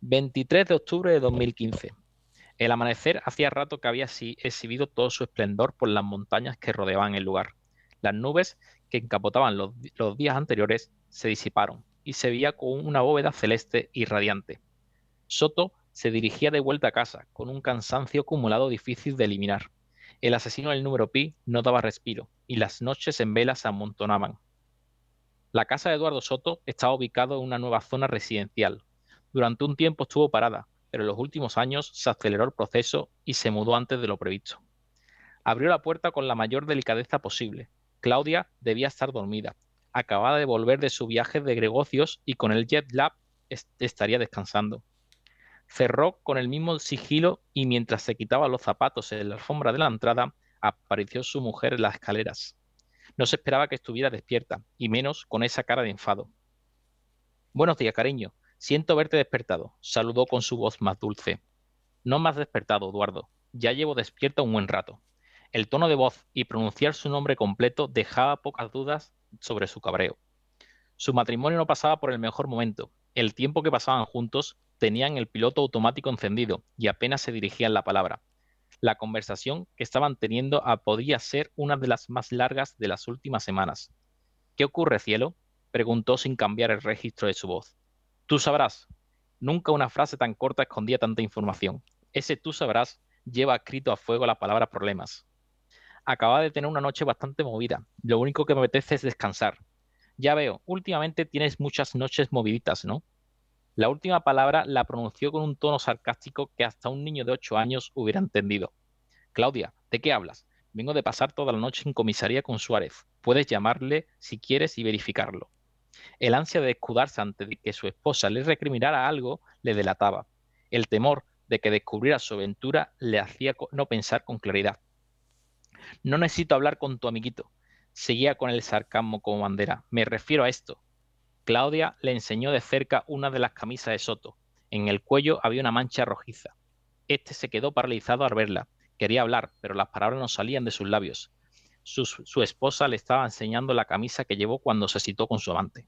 23 de octubre de 2015. El amanecer hacía rato que había exhibido todo su esplendor por las montañas que rodeaban el lugar. Las nubes que encapotaban los, días anteriores se disiparon y se veía con una bóveda celeste y radiante. Soto se dirigía de vuelta a casa, con un cansancio acumulado difícil de eliminar. El asesino del número pi no daba respiro, y las noches en vela se amontonaban. La casa de Eduardo Soto estaba ubicada en una nueva zona residencial. Durante un tiempo estuvo parada, pero en los últimos años se aceleró el proceso y se mudó antes de lo previsto. Abrió la puerta con la mayor delicadeza posible. Claudia debía estar dormida. Acababa de volver de su viaje de negocios y con el jet lag estaría descansando. Cerró con el mismo sigilo y mientras se quitaba los zapatos en la alfombra de la entrada, apareció su mujer en las escaleras. No se esperaba que estuviera despierta, y menos con esa cara de enfado. Buenos días, cariño. Siento verte despertado, saludó con su voz más dulce. No me has despertado, Eduardo. Ya llevo despierta un buen rato. El tono de voz y pronunciar su nombre completo dejaba pocas dudas sobre su cabreo. Su matrimonio no pasaba por el mejor momento. El tiempo que pasaban juntos tenían el piloto automático encendido y apenas se dirigían la palabra. La conversación que estaban teniendo ah, podía ser una de las más largas de las últimas semanas. ¿Qué ocurre, cielo? preguntó sin cambiar el registro de su voz. Tú sabrás. Nunca una frase tan corta escondía tanta información. Ese tú sabrás lleva escrito a fuego la palabra problemas. Acaba de tener una noche bastante movida. Lo único que me apetece es descansar. Ya veo, últimamente tienes muchas noches moviditas, ¿no? La última palabra la pronunció con un tono sarcástico que hasta un niño de ocho años hubiera entendido. Claudia, ¿de qué hablas? Vengo de pasar toda la noche en comisaría con Suárez. Puedes llamarle si quieres y verificarlo. El ansia de escudarse ante que su esposa le recriminara algo le delataba. El temor de que descubriera su aventura le hacía no pensar con claridad. No necesito hablar con tu amiguito. Seguía con el sarcasmo como bandera. Me refiero a esto. Claudia le enseñó de cerca una de las camisas de Soto. En el cuello había una mancha rojiza. Este se quedó paralizado al verla. Quería hablar, pero las palabras no salían de sus labios. Su, su esposa le estaba enseñando la camisa que llevó cuando se citó con su amante.